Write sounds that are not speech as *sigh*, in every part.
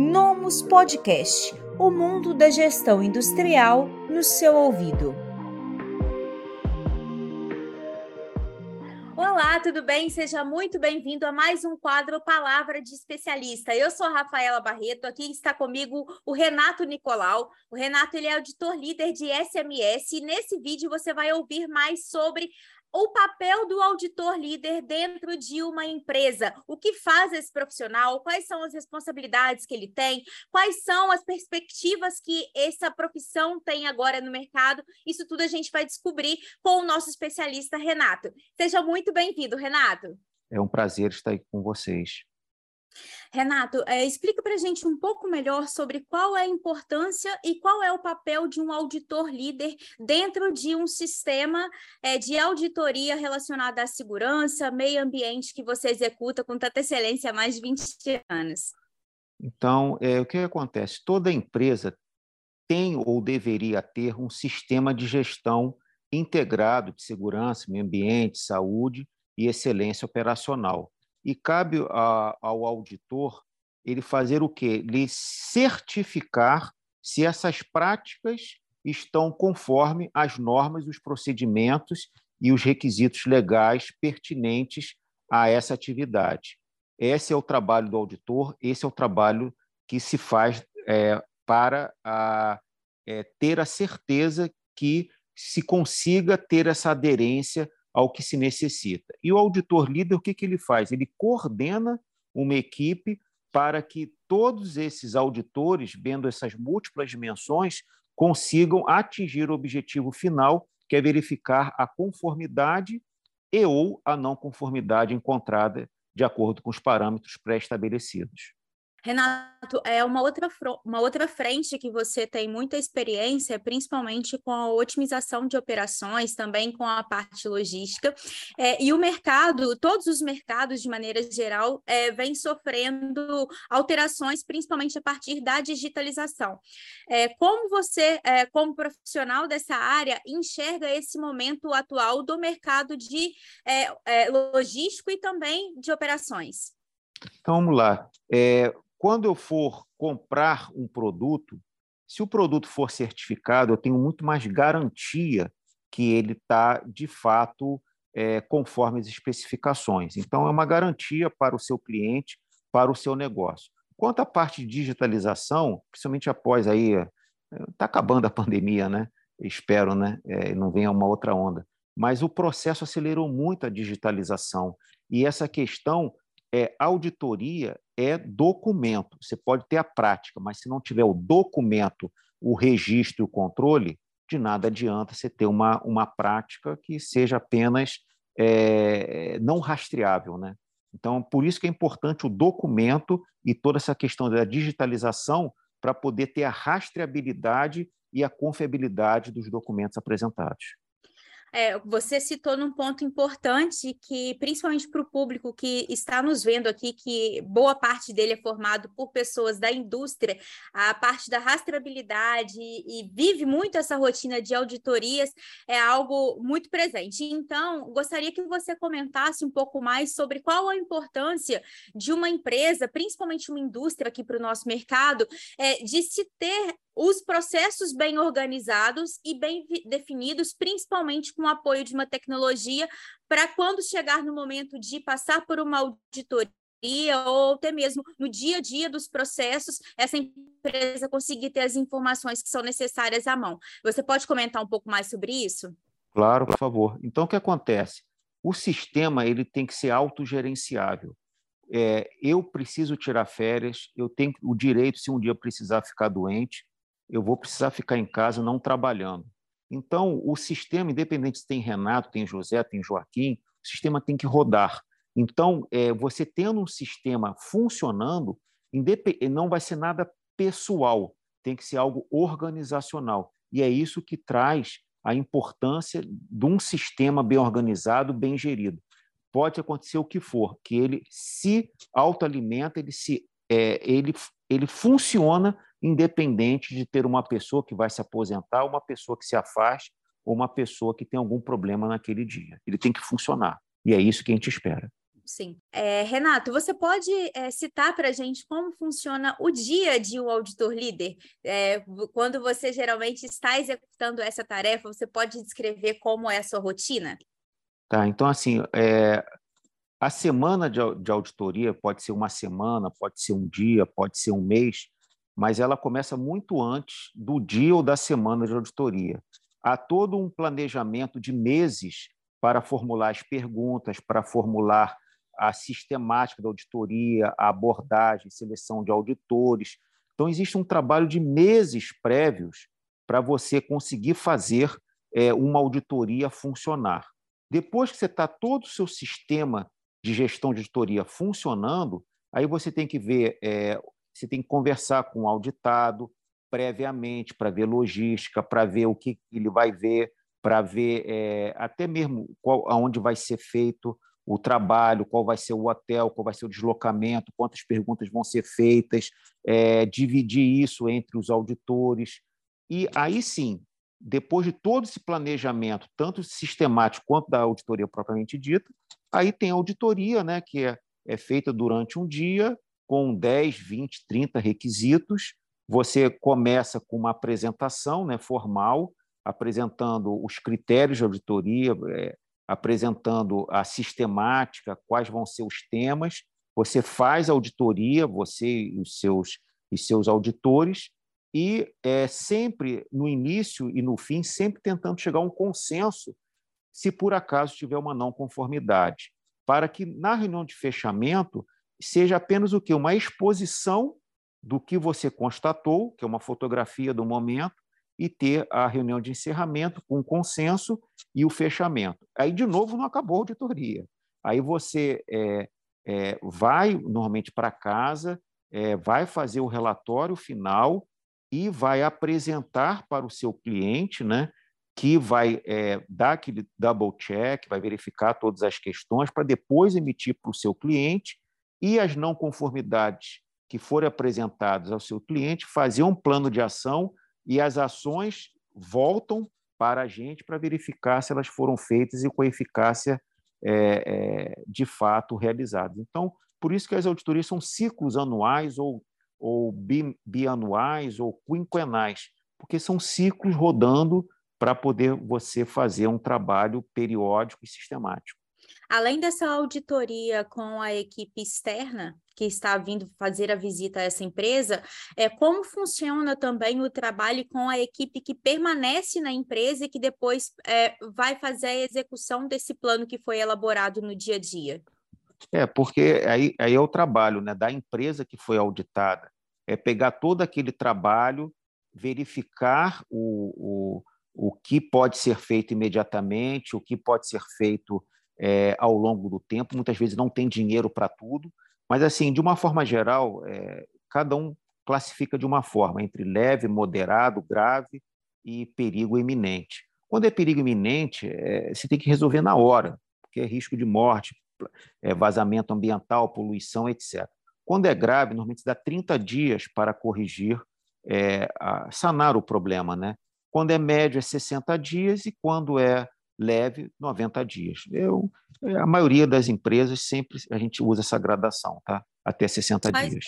Nomus Podcast o mundo da gestão industrial no seu ouvido. Olá, tudo bem? Seja muito bem-vindo a mais um quadro Palavra de Especialista. Eu sou a Rafaela Barreto, aqui está comigo o Renato Nicolau. O Renato ele é auditor líder de SMS e nesse vídeo você vai ouvir mais sobre o papel do auditor líder dentro de uma empresa. O que faz esse profissional? Quais são as responsabilidades que ele tem? Quais são as perspectivas que essa profissão tem agora no mercado? Isso tudo a gente vai descobrir com o nosso especialista Renato. Seja muito bem-vindo, Renato. É um prazer estar aqui com vocês. Renato, é, explica para a gente um pouco melhor sobre qual é a importância e qual é o papel de um auditor líder dentro de um sistema é, de auditoria relacionado à segurança, meio ambiente que você executa com tanta excelência há mais de 20 anos. Então, é, o que acontece? Toda empresa tem ou deveria ter um sistema de gestão integrado de segurança, meio ambiente, saúde e excelência operacional. E cabe a, ao auditor ele fazer o quê? Ele certificar se essas práticas estão conforme as normas, os procedimentos e os requisitos legais pertinentes a essa atividade. Esse é o trabalho do auditor, esse é o trabalho que se faz é, para a, é, ter a certeza que se consiga ter essa aderência ao que se necessita. E o auditor líder, o que, que ele faz? Ele coordena uma equipe para que todos esses auditores, vendo essas múltiplas dimensões, consigam atingir o objetivo final, que é verificar a conformidade e ou a não conformidade encontrada de acordo com os parâmetros pré-estabelecidos. Renato, é uma outra, uma outra frente que você tem muita experiência, principalmente com a otimização de operações, também com a parte logística. É, e o mercado, todos os mercados, de maneira geral, é, vem sofrendo alterações, principalmente a partir da digitalização. É, como você, é, como profissional dessa área, enxerga esse momento atual do mercado de é, é, logístico e também de operações? Então, vamos lá. É, quando eu for comprar um produto, se o produto for certificado, eu tenho muito mais garantia que ele está, de fato, é, conforme as especificações. Então, é uma garantia para o seu cliente, para o seu negócio. Quanto à parte de digitalização, principalmente após aí, está acabando a *laughs* pandemia, né? Espero, né? É, não venha uma outra onda. Mas o processo acelerou muito a digitalização e essa questão é auditoria é documento. Você pode ter a prática, mas se não tiver o documento, o registro e o controle, de nada adianta você ter uma, uma prática que seja apenas é, não rastreável. Né? Então, por isso que é importante o documento e toda essa questão da digitalização para poder ter a rastreabilidade e a confiabilidade dos documentos apresentados. É, você citou num ponto importante que, principalmente para o público que está nos vendo aqui, que boa parte dele é formado por pessoas da indústria, a parte da rastreabilidade e vive muito essa rotina de auditorias é algo muito presente. Então, gostaria que você comentasse um pouco mais sobre qual a importância de uma empresa, principalmente uma indústria aqui para o nosso mercado, é, de se ter os processos bem organizados e bem definidos, principalmente com o apoio de uma tecnologia, para quando chegar no momento de passar por uma auditoria ou até mesmo no dia a dia dos processos, essa empresa conseguir ter as informações que são necessárias à mão. Você pode comentar um pouco mais sobre isso? Claro, por favor. Então, o que acontece? O sistema ele tem que ser autogerenciável. É, eu preciso tirar férias, eu tenho o direito, se um dia precisar ficar doente, eu vou precisar ficar em casa não trabalhando. Então, o sistema, independente se tem Renato, tem José, tem Joaquim, o sistema tem que rodar. Então, é, você tendo um sistema funcionando, não vai ser nada pessoal, tem que ser algo organizacional. E é isso que traz a importância de um sistema bem organizado, bem gerido. Pode acontecer o que for, que ele se autoalimenta, ele se é, ele, ele funciona independente de ter uma pessoa que vai se aposentar, uma pessoa que se afaste ou uma pessoa que tem algum problema naquele dia. Ele tem que funcionar. E é isso que a gente espera. Sim. É, Renato, você pode é, citar para a gente como funciona o dia de um auditor líder? É, quando você geralmente está executando essa tarefa, você pode descrever como é a sua rotina? Tá, então, assim, é, a semana de, auditoria pode ser uma semana, pode ser um dia, pode ser um mês, mas ela começa muito antes do dia ou da semana de auditoria. Há todo um planejamento de meses para formular as perguntas, para formular a sistemática da auditoria, a abordagem, seleção de auditores. Então, existe um trabalho de meses prévios para você conseguir fazer é, uma auditoria funcionar. Depois que você está todo o seu sistema de gestão de auditoria funcionando, aí você tem que ver, é, você tem que conversar com o auditado previamente para ver logística, para ver o que ele vai ver, para ver é, até mesmo qual, aonde vai ser feito o trabalho, qual vai ser o hotel, qual vai ser o deslocamento, quantas perguntas vão ser feitas, é, dividir isso entre os auditores. E aí sim, depois de todo esse planejamento, tanto sistemático quanto da auditoria propriamente dita, aí tem a auditoria, né, que é, é feita durante um dia, com 10, 20, 30 requisitos. Você começa com uma apresentação né, formal, apresentando os critérios de auditoria, é, apresentando a sistemática, quais vão ser os temas. Você faz a auditoria, você e os seus, e seus auditores, e é, sempre no início e no fim, sempre tentando chegar a um consenso, se por acaso tiver uma não conformidade, para que na reunião de fechamento seja apenas o que uma exposição do que você constatou, que é uma fotografia do momento, e ter a reunião de encerramento com consenso e o fechamento. Aí, de novo, não acabou a auditoria. Aí você é, é, vai normalmente para casa, é, vai fazer o relatório final e vai apresentar para o seu cliente, né, que vai é, dar aquele double check, vai verificar todas as questões para depois emitir para o seu cliente e as não conformidades que forem apresentadas ao seu cliente, fazer um plano de ação e as ações voltam para a gente para verificar se elas foram feitas e com eficácia é, é, de fato realizadas. Então, por isso que as auditorias são ciclos anuais ou, ou bi, bianuais ou quinquenais, porque são ciclos rodando para poder você fazer um trabalho periódico e sistemático. Além dessa auditoria com a equipe externa que está vindo fazer a visita a essa empresa, é como funciona também o trabalho com a equipe que permanece na empresa e que depois é, vai fazer a execução desse plano que foi elaborado no dia a dia? É, porque aí, aí é o trabalho né, da empresa que foi auditada, é pegar todo aquele trabalho, verificar o, o, o que pode ser feito imediatamente, o que pode ser feito é, ao longo do tempo. Muitas vezes não tem dinheiro para tudo, mas assim, de uma forma geral, é, cada um classifica de uma forma entre leve, moderado, grave e perigo iminente. Quando é perigo iminente, é, você tem que resolver na hora, porque é risco de morte, é, vazamento ambiental, poluição, etc. Quando é grave, normalmente dá 30 dias para corrigir, é, sanar o problema. Né? Quando é médio, é 60 dias, e quando é leve 90 dias. Eu, a maioria das empresas sempre a gente usa essa gradação, tá? Até 60 Mas, dias.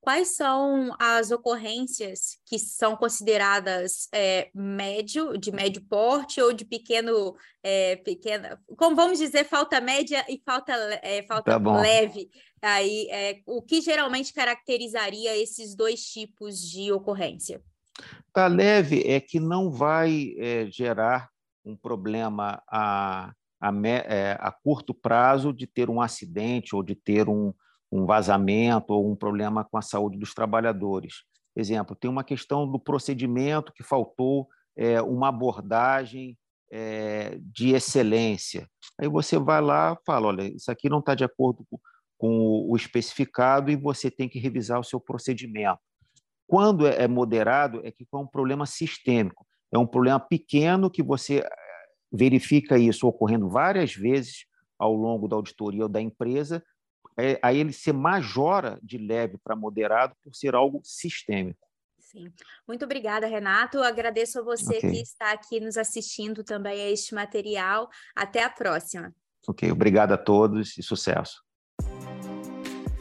Quais são as ocorrências que são consideradas é, médio, de médio porte ou de pequeno, é, pequena, como vamos dizer, falta média e falta, é, falta tá leve? Aí, é, o que geralmente caracterizaria esses dois tipos de ocorrência? Tá leve é que não vai é, gerar um problema a, a, é, a, curto prazo de ter um acidente ou de ter um, um vazamento ou um problema com a saúde dos trabalhadores. Exemplo, tem uma questão do procedimento que faltou é, uma abordagem é, de excelência. Aí você vai lá fala, olha, isso aqui não está de acordo com o especificado e você tem que revisar o seu procedimento. Quando é, é moderado, é que é um problema sistêmico é um problema pequeno que você eh, verifica isso ocorrendo várias vezes ao longo da auditoria ou da empresa, é, aí ele se majora de leve para moderado por ser algo sistêmico. Sim. Muito obrigada, Renato. Agradeço a você okay. que está aqui nos assistindo também a este material. Até a próxima. Ok, obrigado a todos e sucesso.